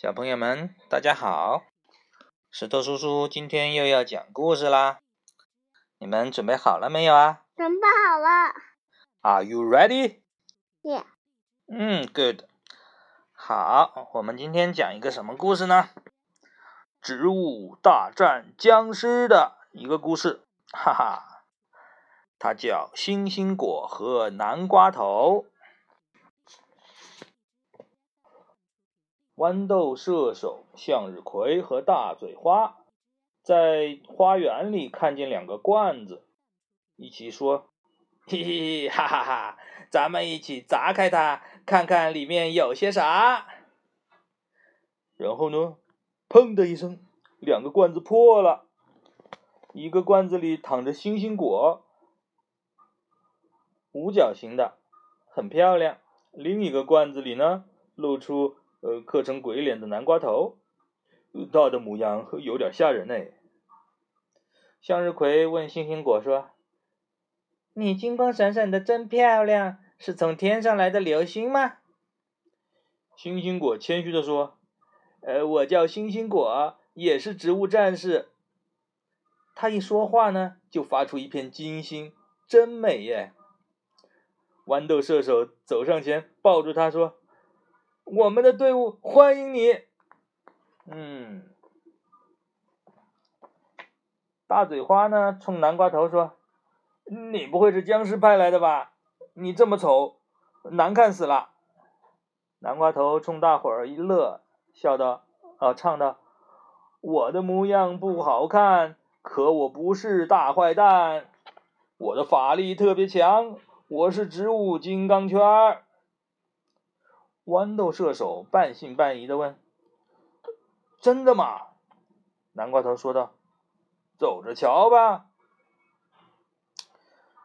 小朋友们，大家好！石头叔叔今天又要讲故事啦，你们准备好了没有啊？准备好了。Are you ready? Yeah. 嗯，Good。好，我们今天讲一个什么故事呢？植物大战僵尸的一个故事，哈哈，它叫星星果和南瓜头。豌豆射手向日葵和大嘴花在花园里看见两个罐子，一起说：“嘿嘿，哈哈哈！咱们一起砸开它，看看里面有些啥。”然后呢，砰的一声，两个罐子破了。一个罐子里躺着星星果，五角形的，很漂亮；另一个罐子里呢，露出。呃，刻成鬼脸的南瓜头，他的模样有点吓人呢。向日葵问星星果说：“你金光闪闪的，真漂亮，是从天上来的流星吗？”星星果谦虚的说：“呃，我叫星星果，也是植物战士。”他一说话呢，就发出一片金星，真美耶。豌豆射手走上前，抱住他说。我们的队伍欢迎你。嗯，大嘴花呢？冲南瓜头说：“你不会是僵尸派来的吧？你这么丑，难看死了。”南瓜头冲大伙儿一乐，笑道：“啊，唱道：我的模样不好看，可我不是大坏蛋。我的法力特别强，我是植物金刚圈儿。”豌豆射手半信半疑的问：“真的吗？”南瓜头说道：“走着瞧吧。”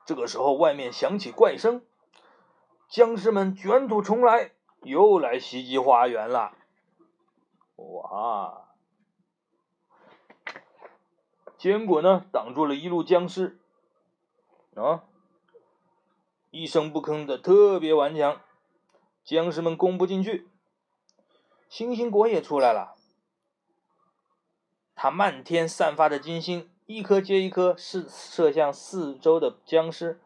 这个时候，外面响起怪声，僵尸们卷土重来，又来袭击花园了。哇！坚果呢，挡住了一路僵尸，啊，一声不吭的，特别顽强。僵尸们攻不进去，星星果也出来了。它漫天散发着金星，一颗接一颗射射向四周的僵尸，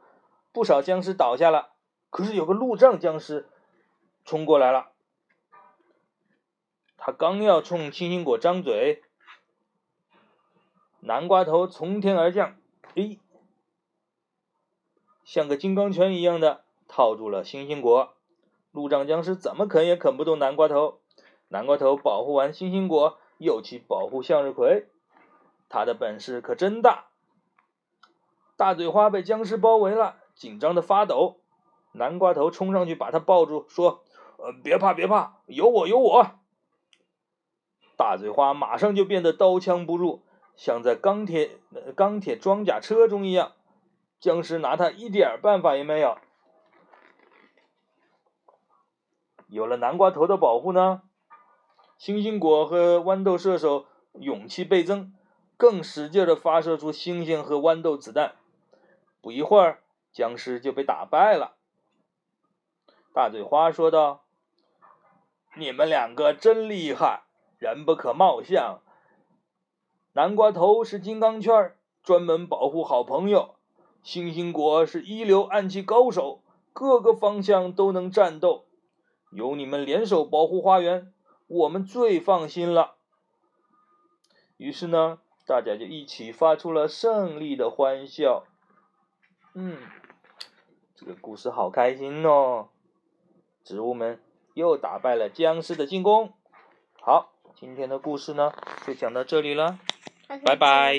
不少僵尸倒下了。可是有个路障僵尸冲过来了，他刚要冲星星果张嘴，南瓜头从天而降，哎，像个金刚拳一样的套住了星星果。路障僵尸怎么啃也啃不动南瓜头，南瓜头保护完星星果，又去保护向日葵，他的本事可真大。大嘴花被僵尸包围了，紧张的发抖。南瓜头冲上去把他抱住，说：“呃，别怕，别怕，有我，有我。”大嘴花马上就变得刀枪不入，像在钢铁钢铁装甲车中一样，僵尸拿他一点办法也没有。有了南瓜头的保护呢，星星果和豌豆射手勇气倍增，更使劲的发射出星星和豌豆子弹。不一会儿，僵尸就被打败了。大嘴花说道：“你们两个真厉害，人不可貌相。南瓜头是金刚圈，专门保护好朋友；星星果是一流暗器高手，各个方向都能战斗。”有你们联手保护花园，我们最放心了。于是呢，大家就一起发出了胜利的欢笑。嗯，这个故事好开心哦！植物们又打败了僵尸的进攻。好，今天的故事呢，就讲到这里了，拜拜。